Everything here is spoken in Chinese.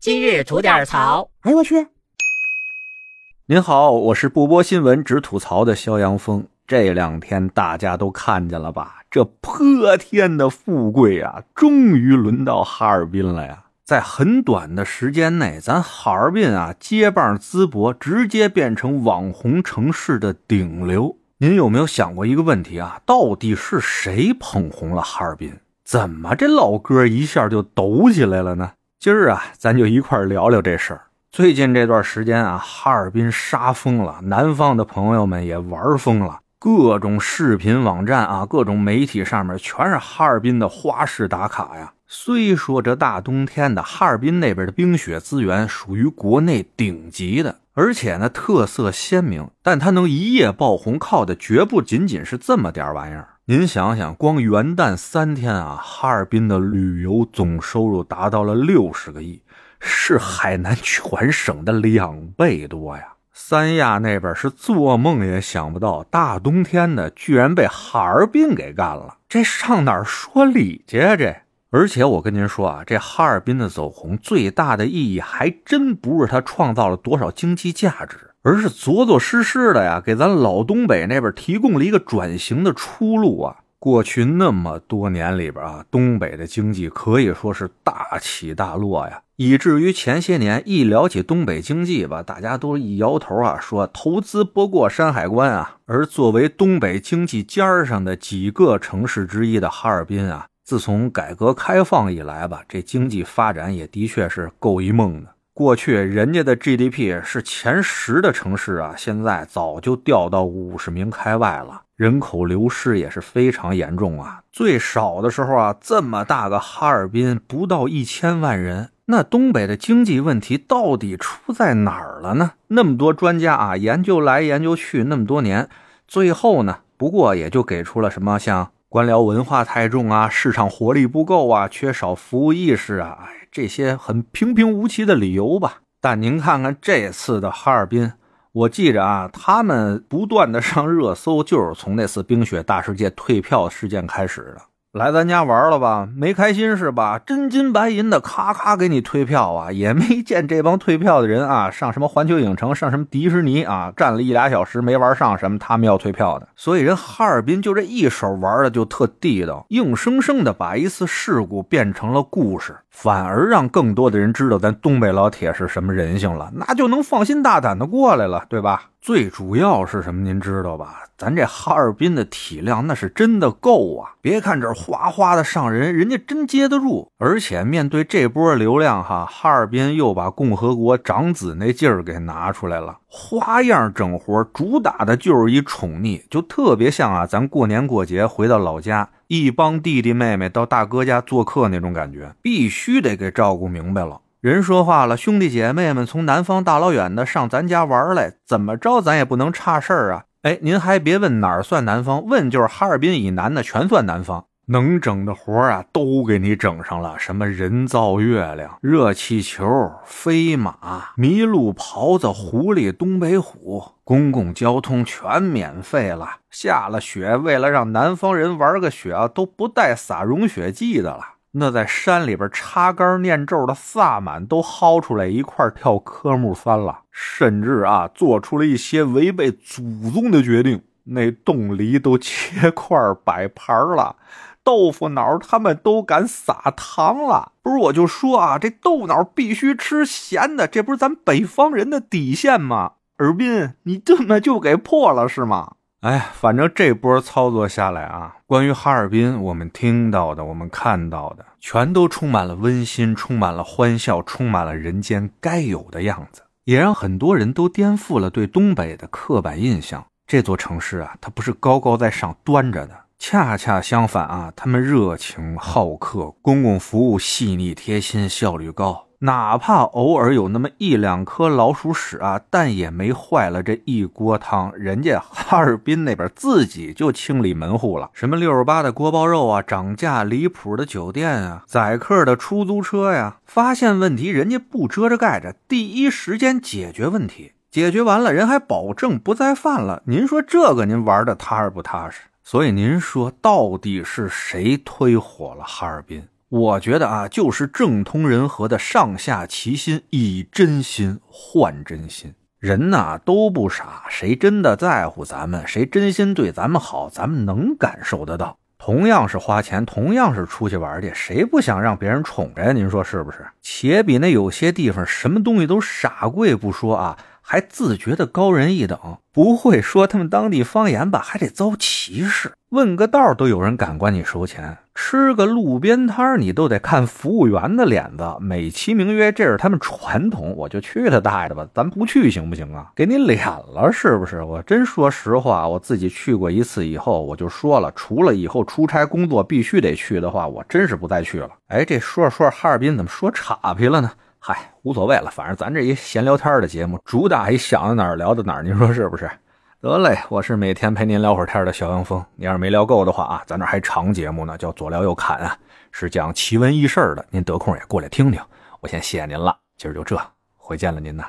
今日吐点槽。哎呦我去！您好，我是不播新闻只吐槽的肖阳峰。这两天大家都看见了吧？这泼天的富贵啊，终于轮到哈尔滨了呀！在很短的时间内，咱哈尔滨啊接棒淄博，直接变成网红城市的顶流。您有没有想过一个问题啊？到底是谁捧红了哈尔滨？怎么这老哥一下就抖起来了呢？今儿啊，咱就一块聊聊这事儿。最近这段时间啊，哈尔滨杀疯了，南方的朋友们也玩疯了。各种视频网站啊，各种媒体上面全是哈尔滨的花式打卡呀。虽说这大冬天的哈尔滨那边的冰雪资源属于国内顶级的，而且呢特色鲜明，但它能一夜爆红，靠的绝不仅仅是这么点玩意儿。您想想，光元旦三天啊，哈尔滨的旅游总收入达到了六十个亿，是海南全省的两倍多呀。三亚那边是做梦也想不到，大冬天的居然被哈尔滨给干了，这上哪说理去啊？这，而且我跟您说啊，这哈尔滨的走红最大的意义还真不是它创造了多少经济价值，而是着着实实的呀，给咱老东北那边提供了一个转型的出路啊。过去那么多年里边啊，东北的经济可以说是大起大落呀，以至于前些年一聊起东北经济吧，大家都一摇头啊，说投资不过山海关啊。而作为东北经济尖上的几个城市之一的哈尔滨啊，自从改革开放以来吧，这经济发展也的确是够一梦的。过去人家的 GDP 是前十的城市啊，现在早就掉到五十名开外了。人口流失也是非常严重啊！最少的时候啊，这么大个哈尔滨不到一千万人，那东北的经济问题到底出在哪儿了呢？那么多专家啊，研究来研究去那么多年，最后呢，不过也就给出了什么像官僚文化太重啊，市场活力不够啊，缺少服务意识啊，哎，这些很平平无奇的理由吧。但您看看这次的哈尔滨。我记着啊，他们不断的上热搜，就是从那次冰雪大世界退票事件开始的。来咱家玩了吧？没开心是吧？真金白银的，咔咔给你退票啊！也没见这帮退票的人啊，上什么环球影城，上什么迪士尼啊，站了一俩小时没玩上什么，他们要退票的。所以人哈尔滨就这一手玩的就特地道，硬生生的把一次事故变成了故事，反而让更多的人知道咱东北老铁是什么人性了，那就能放心大胆的过来了，对吧？最主要是什么？您知道吧？咱这哈尔滨的体量那是真的够啊！别看这哗哗的上人，人家真接得住。而且面对这波流量，哈，哈尔滨又把共和国长子那劲儿给拿出来了，花样整活，主打的就是一宠溺，就特别像啊，咱过年过节回到老家，一帮弟弟妹妹到大哥家做客那种感觉，必须得给照顾明白了。人说话了，兄弟姐妹们从南方大老远的上咱家玩来，怎么着咱也不能差事儿啊！哎，您还别问哪儿算南方，问就是哈尔滨以南的全算南方。能整的活啊，都给你整上了，什么人造月亮、热气球、飞马、麋鹿、狍子、狐狸、东北虎，公共交通全免费了。下了雪，为了让南方人玩个雪啊，都不带撒融雪剂的了。那在山里边插杆念咒的萨满都薅出来一块跳科目三了，甚至啊做出了一些违背祖宗的决定，那冻梨都切块摆盘了，豆腐脑他们都敢撒糖了。不是我就说啊，这豆脑必须吃咸的，这不是咱北方人的底线吗？尔滨，你这么就给破了是吗？哎，反正这波操作下来啊，关于哈尔滨，我们听到的、我们看到的，全都充满了温馨，充满了欢笑，充满了人间该有的样子，也让很多人都颠覆了对东北的刻板印象。这座城市啊，它不是高高在上端着的，恰恰相反啊，他们热情好客，公共服务细腻贴心，效率高。哪怕偶尔有那么一两颗老鼠屎啊，但也没坏了这一锅汤。人家哈尔滨那边自己就清理门户了，什么六十八的锅包肉啊，涨价离谱的酒店啊，宰客的出租车呀，发现问题人家不遮着盖着，第一时间解决问题，解决完了人还保证不再犯了。您说这个您玩的踏实不踏实？所以您说到底是谁推火了哈尔滨？我觉得啊，就是政通人和的上下齐心，以真心换真心。人呐都不傻，谁真的在乎咱们，谁真心对咱们好，咱们能感受得到。同样是花钱，同样是出去玩去，谁不想让别人宠着呀？您说是不是？且比那有些地方什么东西都傻贵不说啊。还自觉的高人一等，不会说他们当地方言吧？还得遭歧视。问个道都有人敢管你收钱，吃个路边摊你都得看服务员的脸子，美其名曰这是他们传统。我就去他大爷的吧，咱不去行不行啊？给你脸了是不是？我真说实话，我自己去过一次以后，我就说了，除了以后出差工作必须得去的话，我真是不再去了。哎，这说着说着，哈尔滨怎么说岔劈了呢？嗨，无所谓了，反正咱这一闲聊天的节目，主打一想到哪儿聊到哪儿，您说是不是？得嘞，我是每天陪您聊会儿天的小杨峰。你要是没聊够的话啊，咱这还长节目呢，叫左聊右侃啊，是讲奇闻异事的，您得空也过来听听。我先谢谢您了，今儿就这，回见了您呐。